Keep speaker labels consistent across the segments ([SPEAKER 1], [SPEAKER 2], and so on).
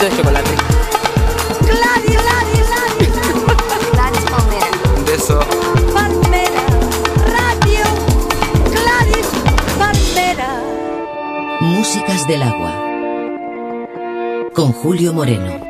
[SPEAKER 1] caldito de chocolate.
[SPEAKER 2] Gladys, Gladys, Gladys.
[SPEAKER 3] Gladys Palmera.
[SPEAKER 1] Un beso.
[SPEAKER 2] Palmera. Radio. Gladys Palmera.
[SPEAKER 4] Músicas del agua. Con Julio Moreno.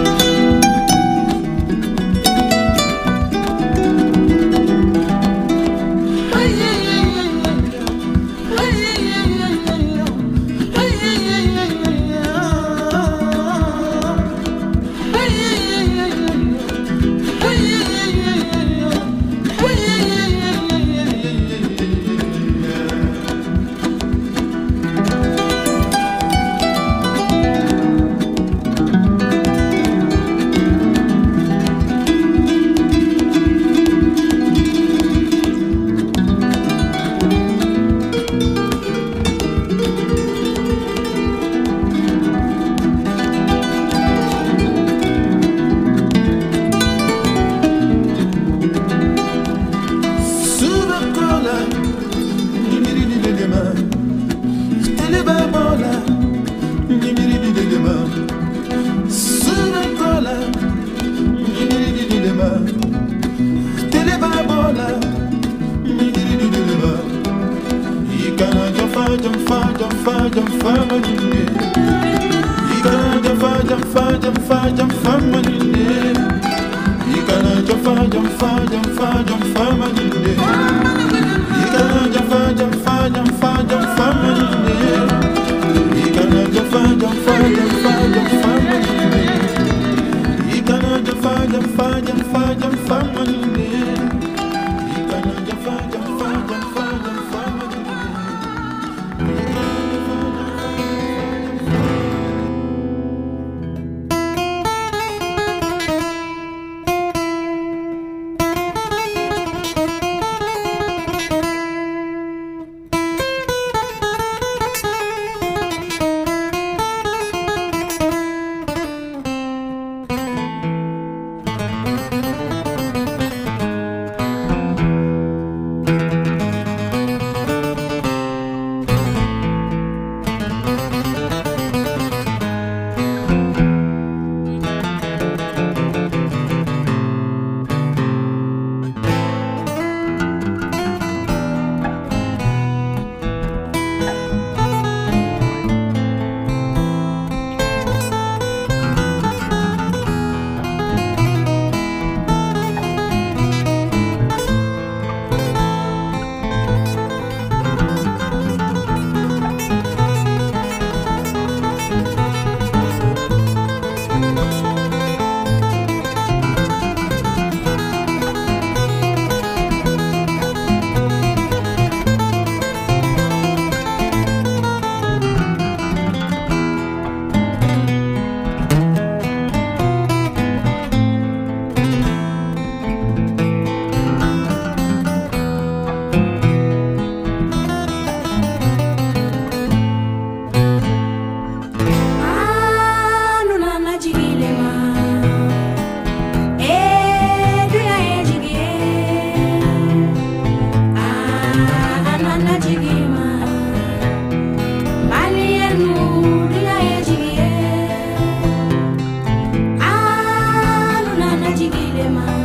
[SPEAKER 3] de Guilherme.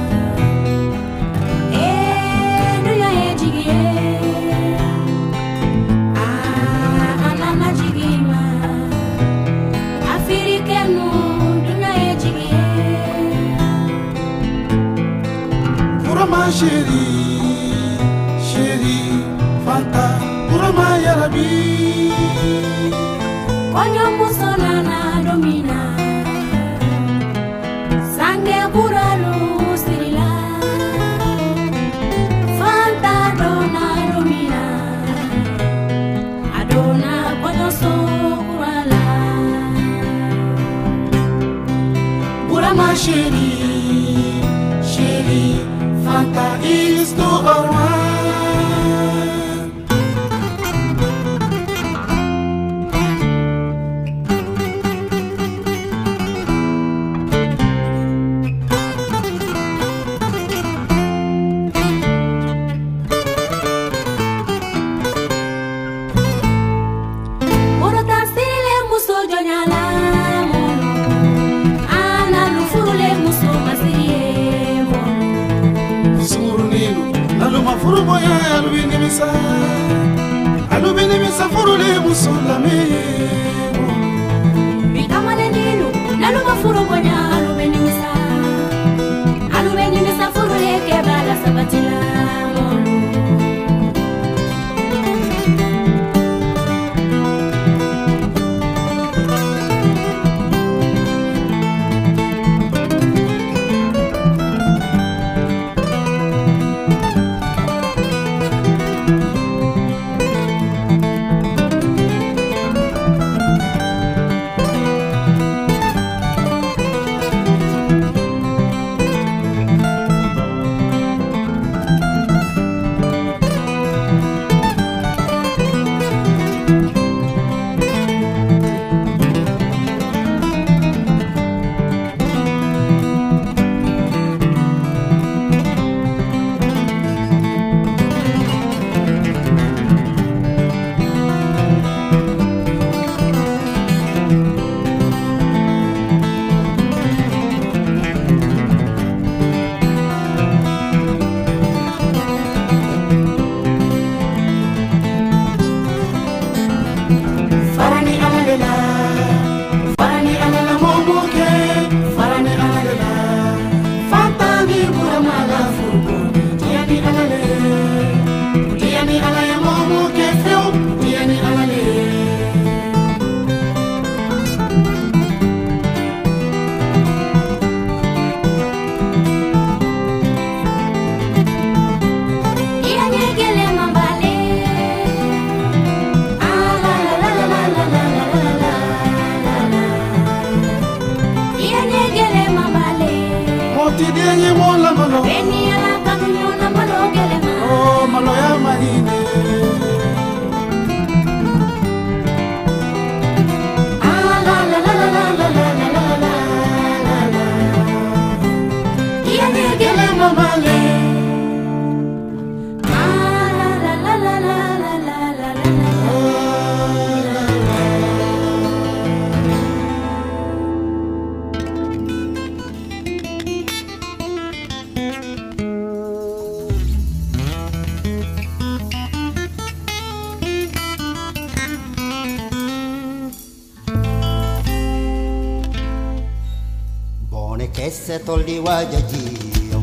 [SPEAKER 3] ese toldi waja jiyo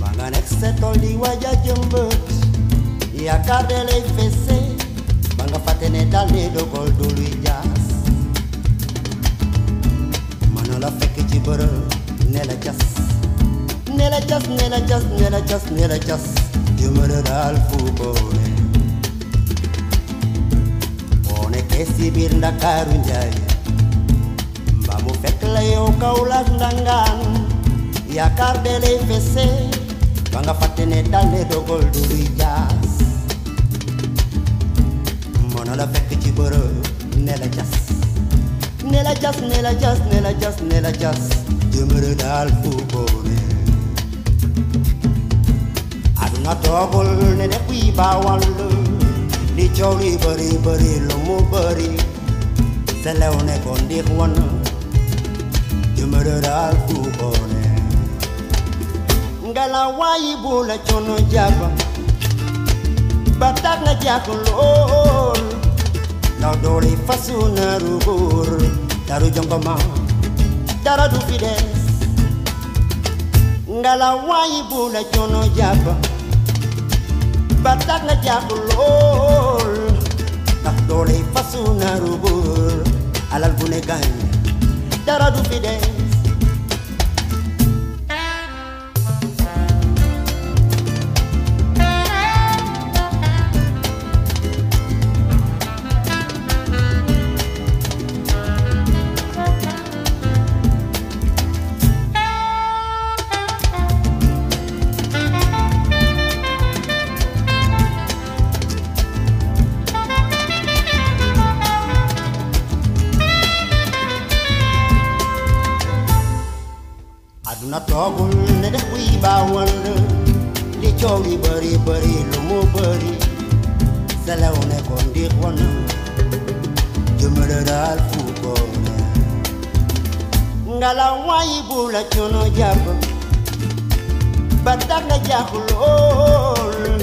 [SPEAKER 3] bangan ese toldi waja jembut ya kadele fese. Banga fatene dale do gol dulu jas manola feke jiboro nela jas. Nela jas nela jas nela jas nela jas. Jumere dal fubone One kesi birnda ndakarunjaye Leo kaulas dangan Ya kardele fese Banga fatene dale do goldu jas Mono la fek ci boro nela jas. Nela jas nela jas nela jas nela jas Jumru dal fu bone Aduna togol ne ne kuy bawal Li chori bari bari lu mu bari Selew ne ko ndix wonu you murdered Ngala wai bula chono jaba Batak na jakolol Now dole fasu na rubur Daru jongoma Dara du fides Ngala wai bula chono jaba Batak na jakolol Now dole fasu na rubur Alal bunegan that I do for. na ne de kui ba bari bari bari sala one ngala wai bula chono jabu, batanga na jahulol,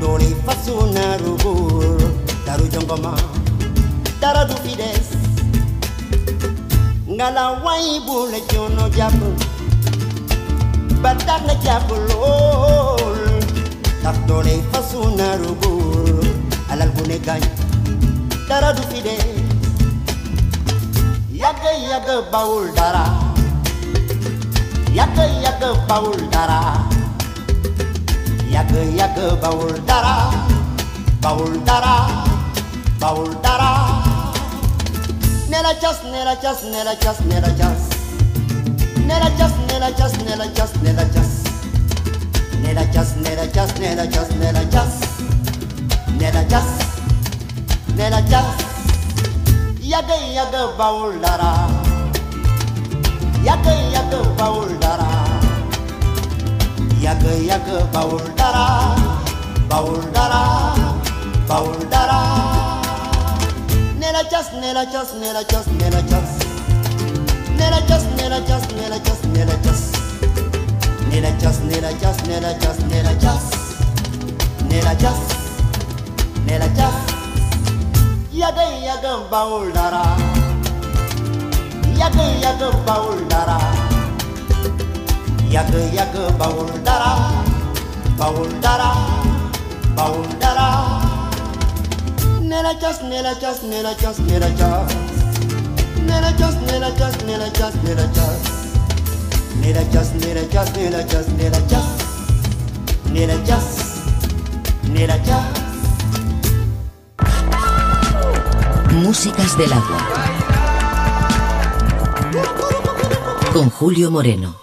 [SPEAKER 3] dole fasuna rubur daru jongoma daradu fides ngala wai bula chono jabu badak na chapulol Taktore fasuna rubur alal bunegan dara du fide. Yaga yaga baul dara. Yaga yaga baul dara. Yaga yaga baul dara. Baul dara Baul dara. Nera chas nera chas nera chas nera chas. Nera chas nela cas nela cas nela cas nela cas nela cas nela cas nela cas nela cas nela cas yàgg yàgg bawul dara yàgg yàgg bawul dara yàgg yàgg bawul dara bawul dara bawul dara nela cas nela cas nela just, nela just, nela just. Nela just, nela just, nela just, nela just. Nela just, nela just. Yada yada baulara. Yada yada baulara. Yada yada baulara. Baulara. Baulara. Nela just, nela just, nela just, nela just.
[SPEAKER 4] Músicas del agua. Con Julio Moreno.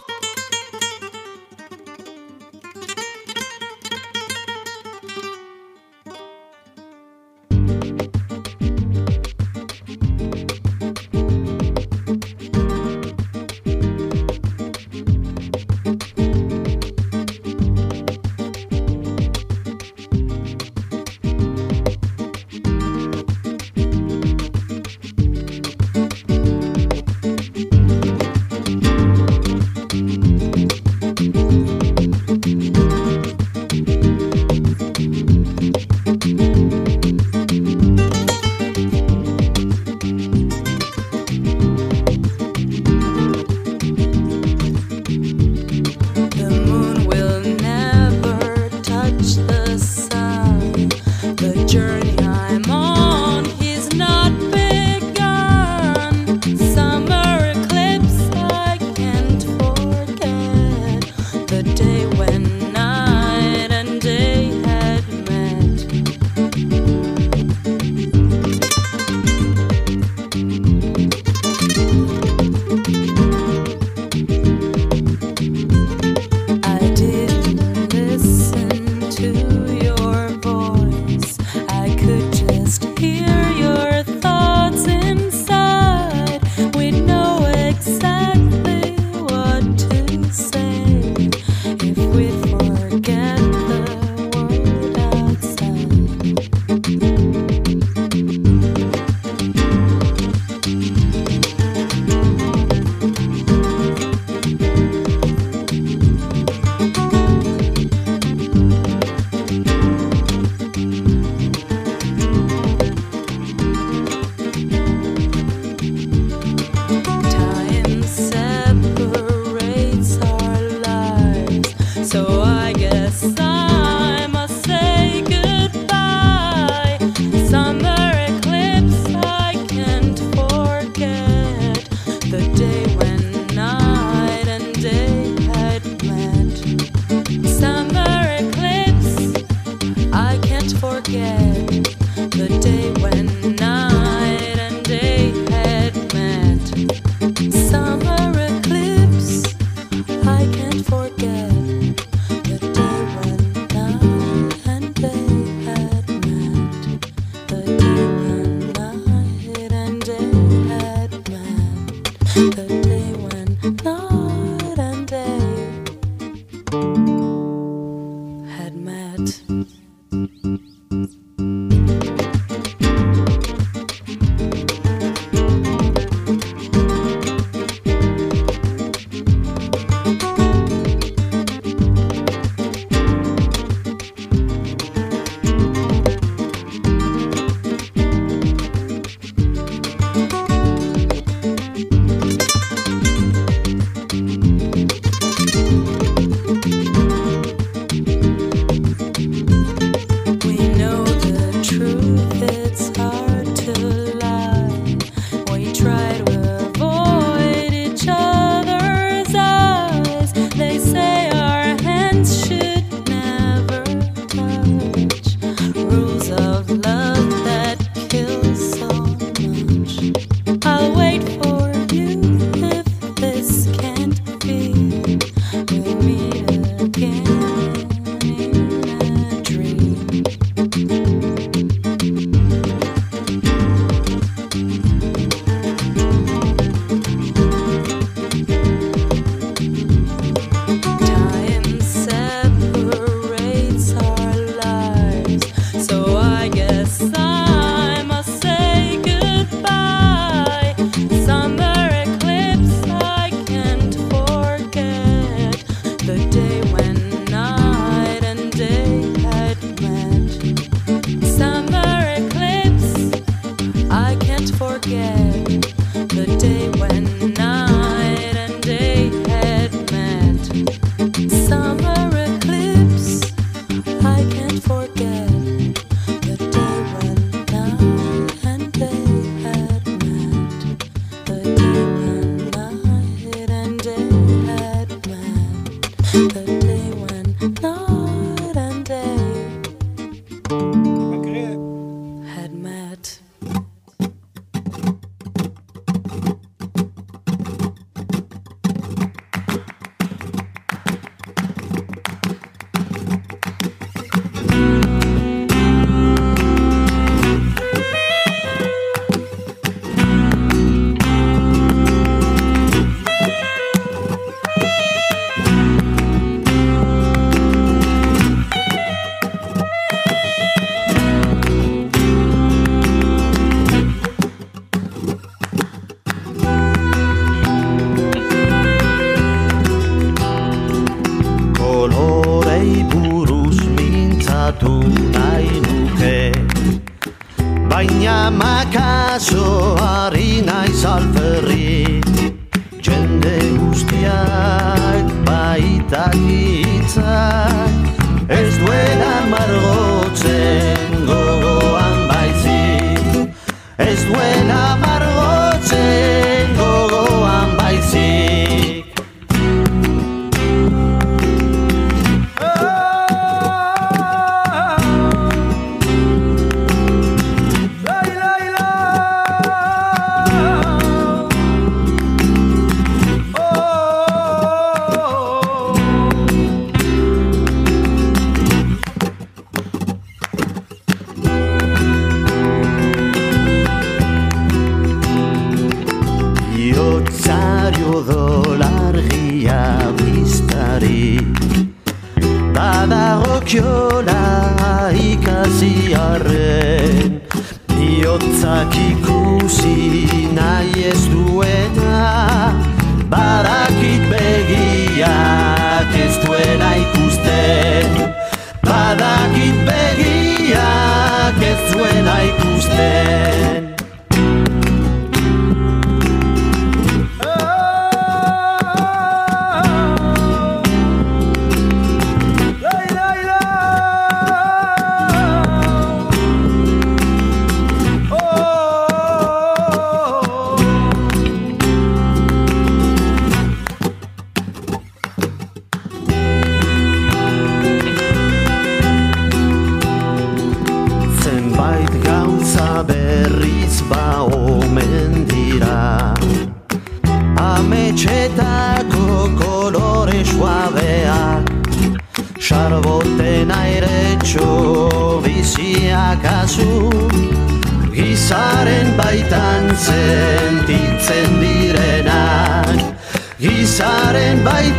[SPEAKER 5] Bye.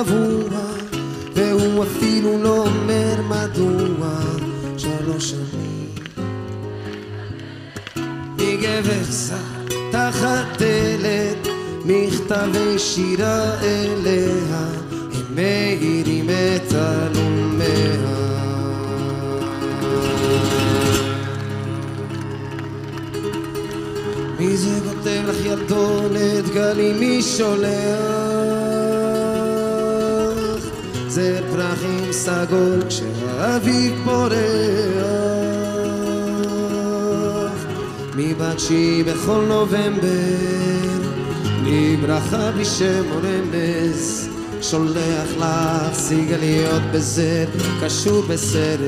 [SPEAKER 6] ושירה אלה ברכה בלי שם או רמז שולח לך סיגליות בזר קשור בסרט.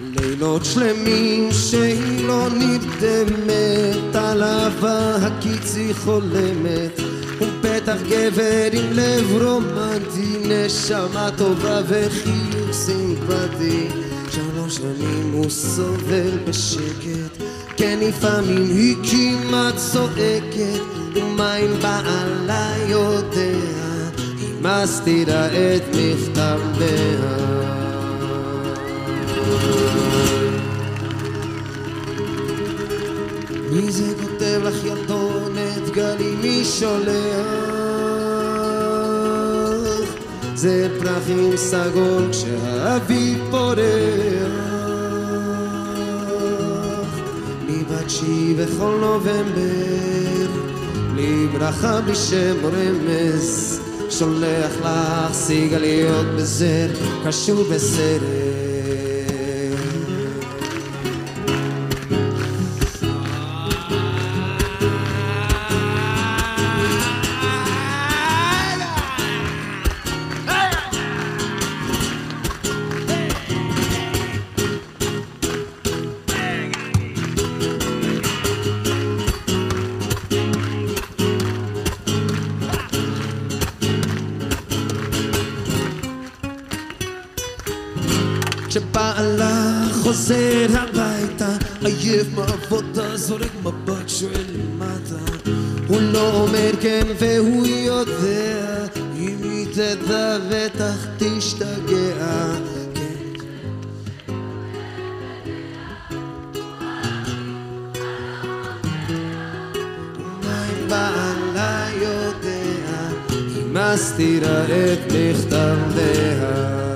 [SPEAKER 6] לילות שלמים שהיא לא נרדמת על אהבה הקיץ היא חולמת הוא בטח גבר עם לב רומנטי נשמה טובה וחיוך סימפטי שנים הוא סובל בשקט. כן לפעמים היא כמעט צועקת ומה אם בעלה יודע היא מסתירה את מכתביה. מי זה כותב לך ילדונת גלי מי שולח? זה פרחים סגול כשהאביב פורח שהיא בכל נובמבר. בלי ברכה בלי שם או רמז שולח לך סיגליות בזר קשור בסרט מעבודה זורק מבט שואל למטה הוא לא אומר כן והוא יודע אם היא תדע בטח תשתגע. כן. בעלה יודע? היא מסתירה את מכתביה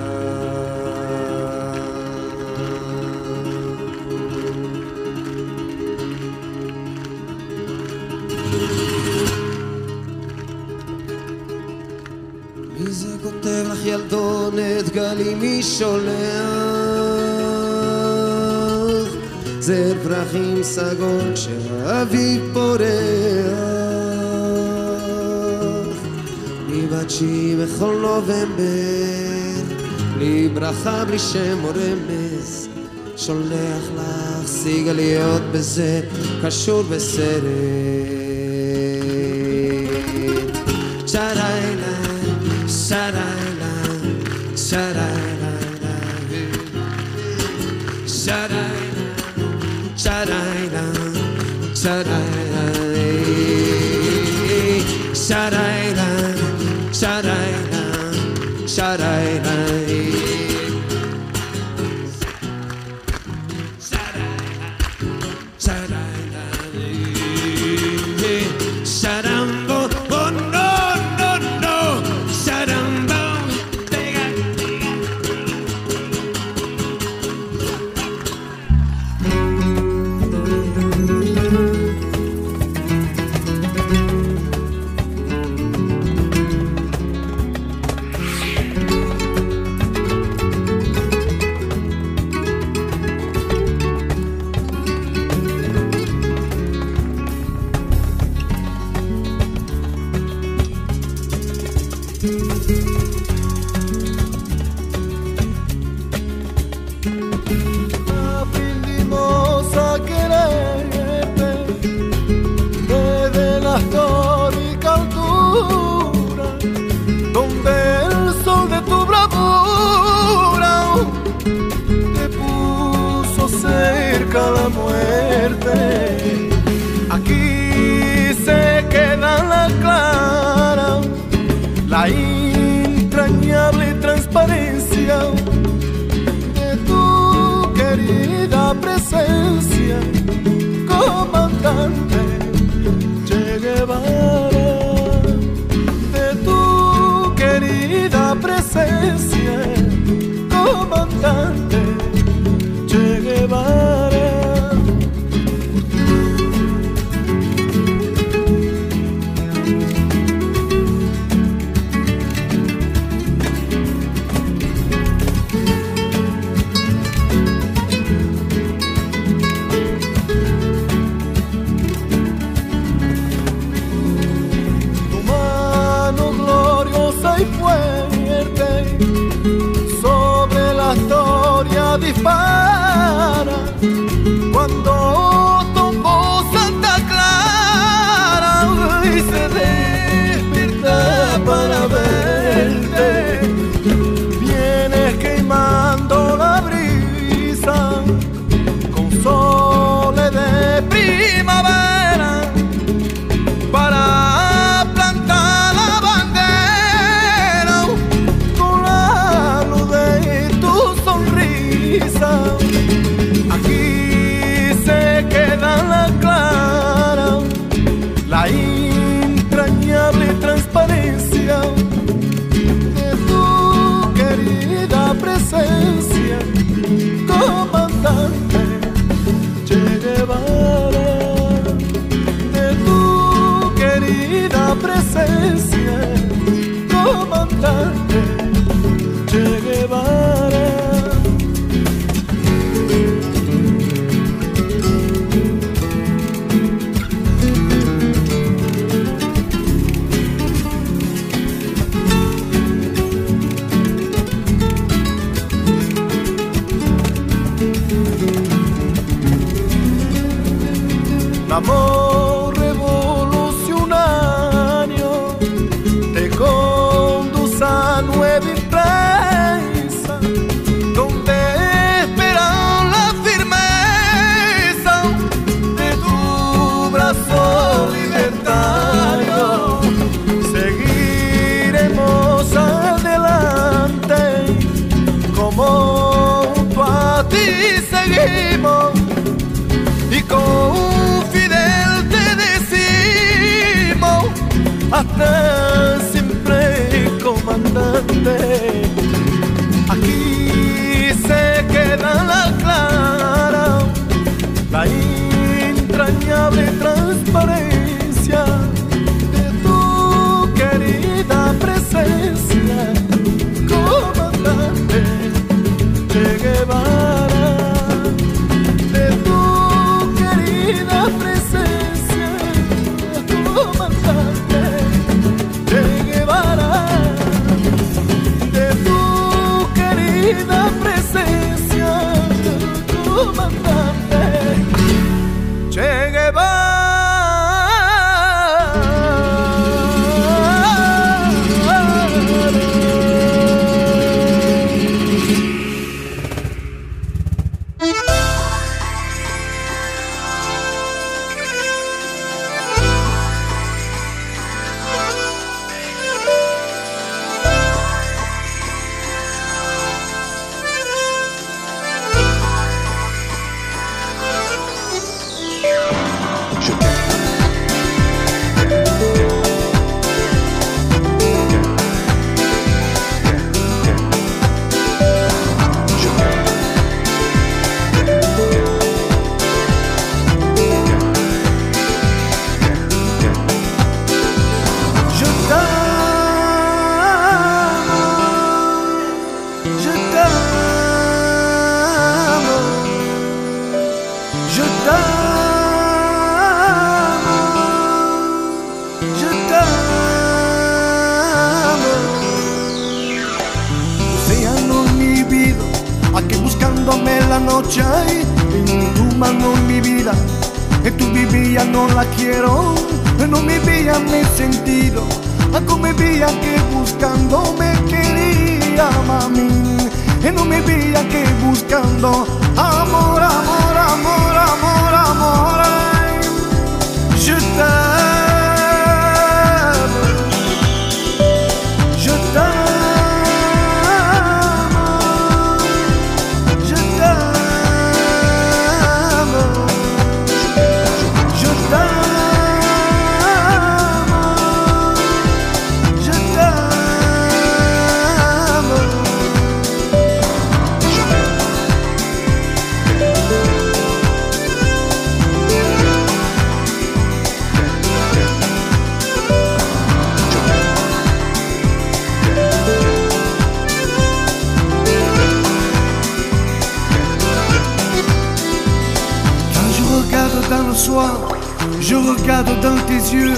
[SPEAKER 6] כותב לך ילדונת גלי מי שולח? זר פרחים סגול כשהאביב פורח. מבת שהיא בכל נובמבר בלי ברכה בלי שם או רמז. שולח לך סיגליות בזה קשור בסרט shut up.
[SPEAKER 7] cerca la muerte. Aquí se queda la clara, la entrañable transparencia de tu querida presencia, comandante Che Guevara, de tu querida presencia, comandante. love.
[SPEAKER 8] Regarde dans tes yeux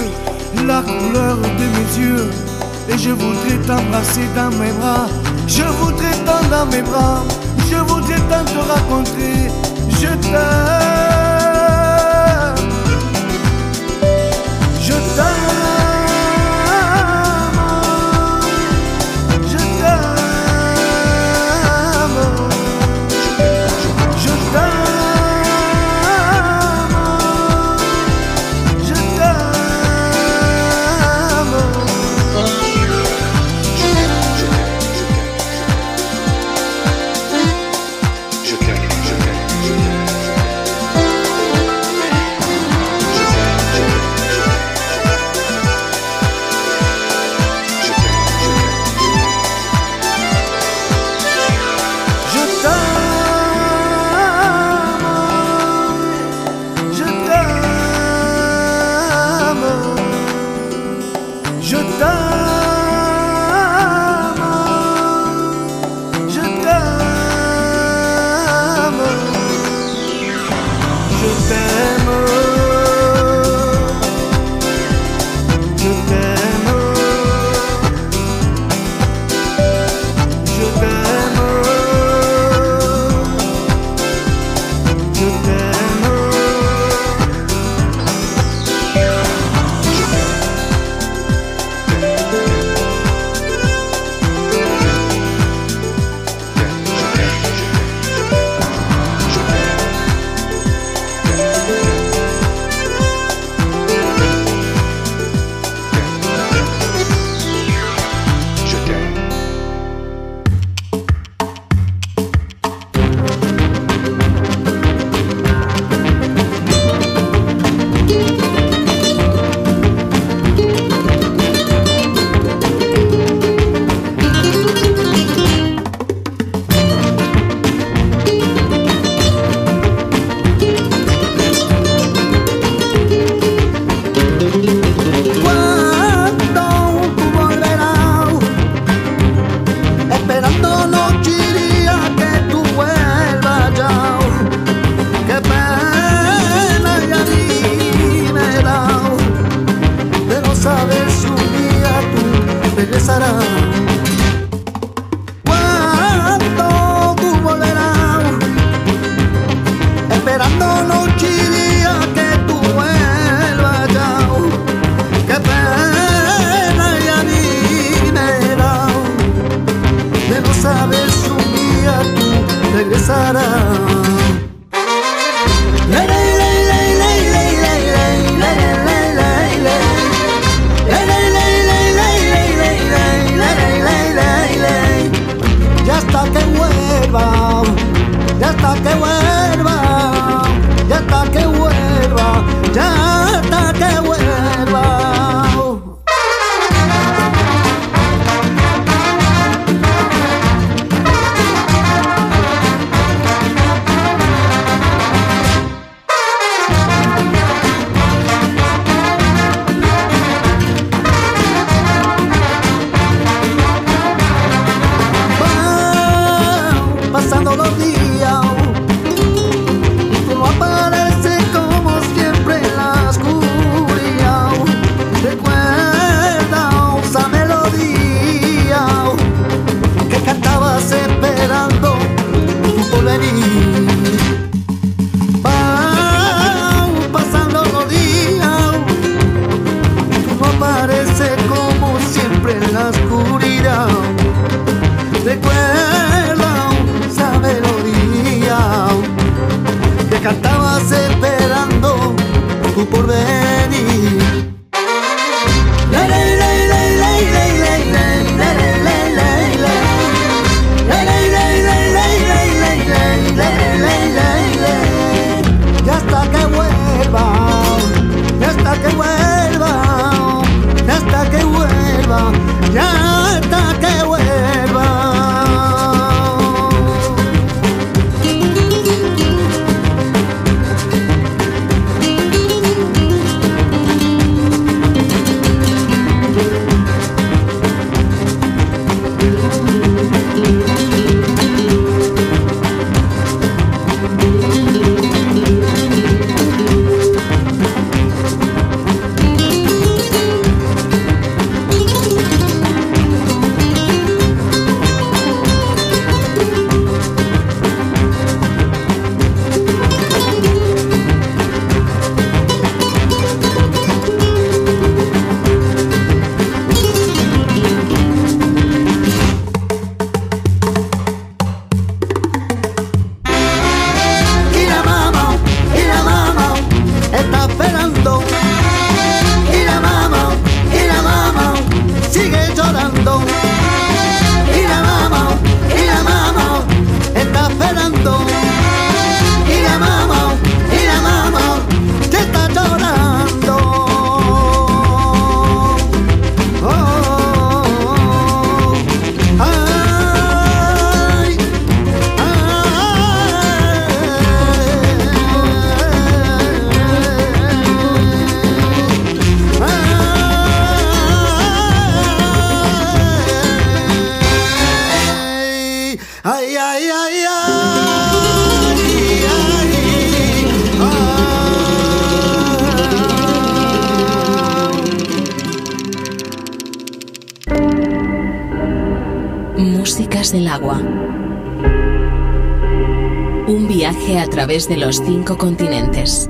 [SPEAKER 8] la couleur de mes yeux. Et je voudrais t'embrasser dans mes bras. Je voudrais t'en dans mes bras. Je voudrais tant te raconter. Je t'aime. Je t'aime.
[SPEAKER 9] don't
[SPEAKER 10] través de los cinco continentes.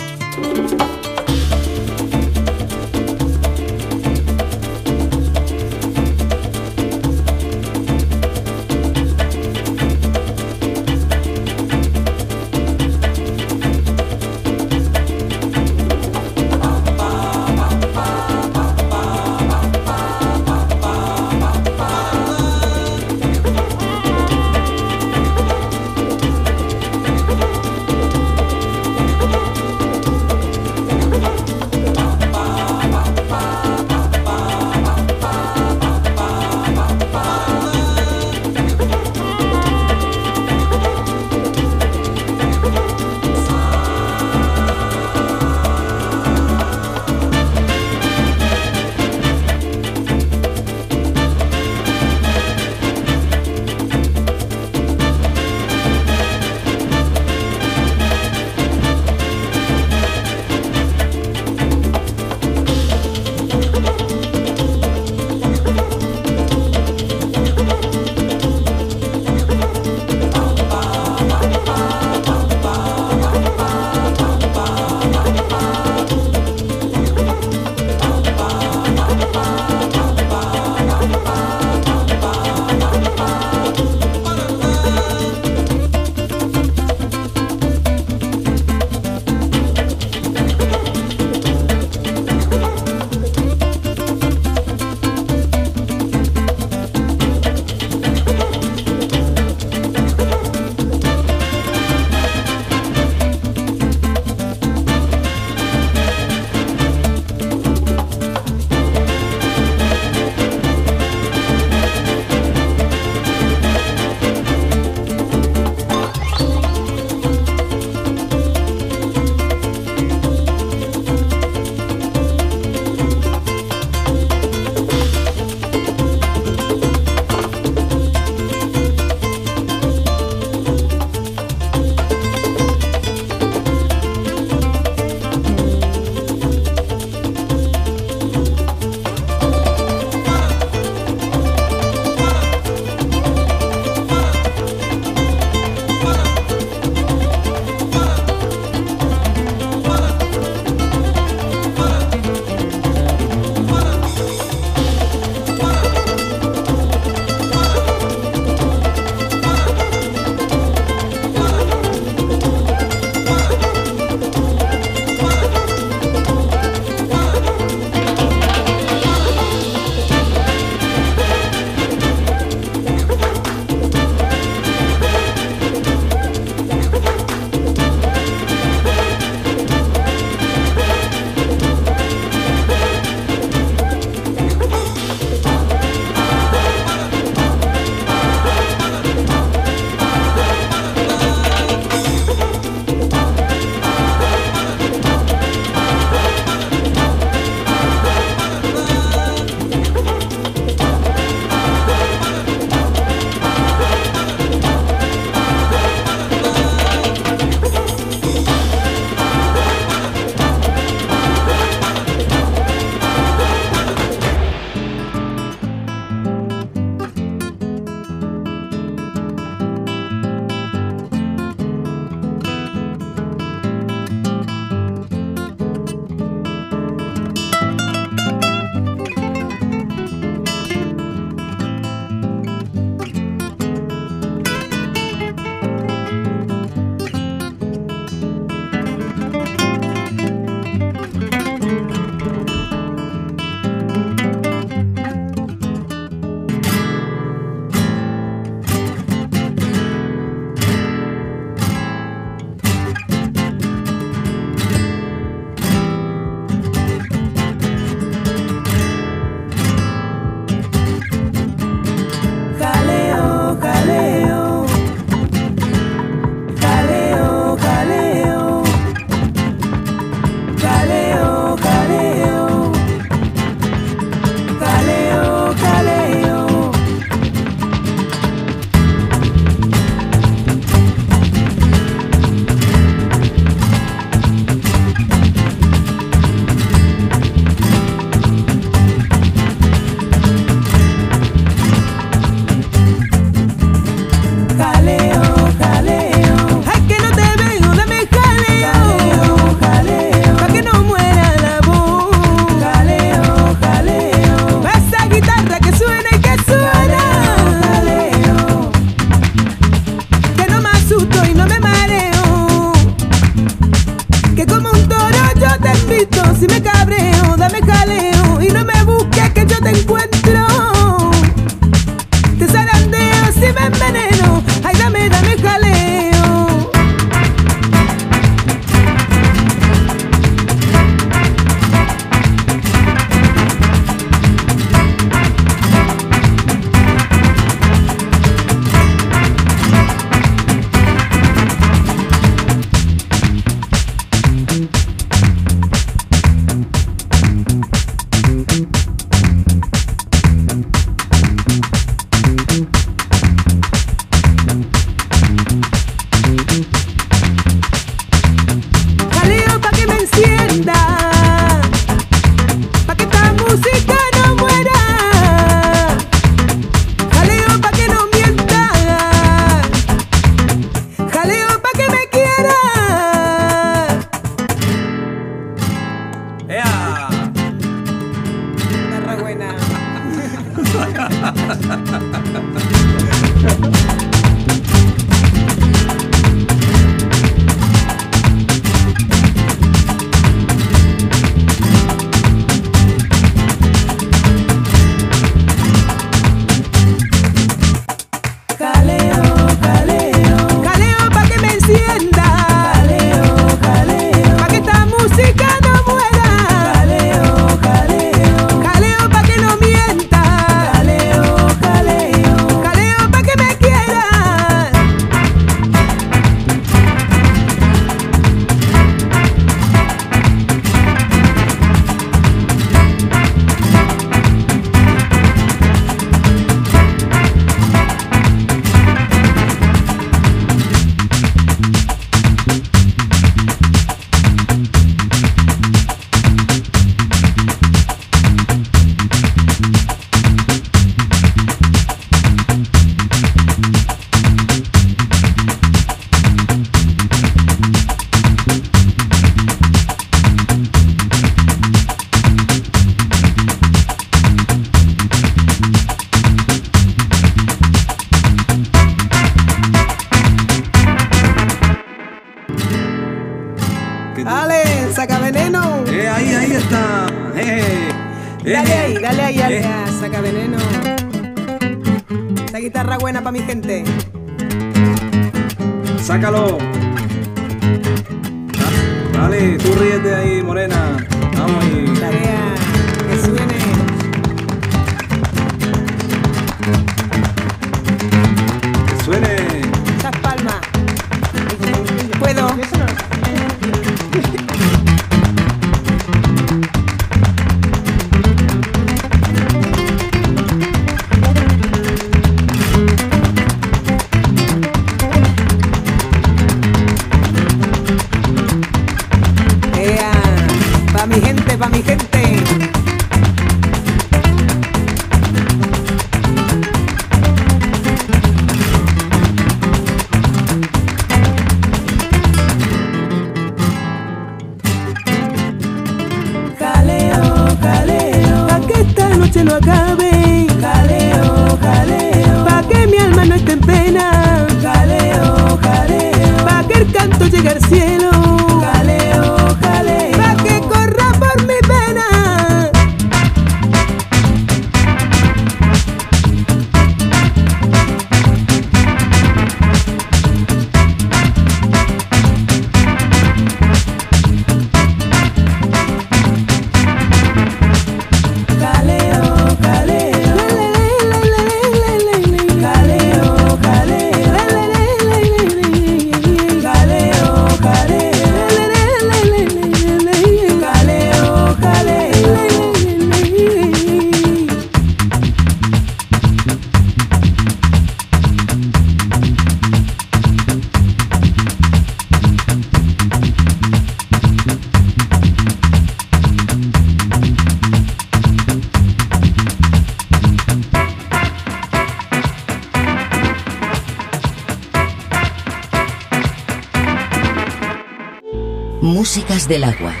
[SPEAKER 11] Del agua.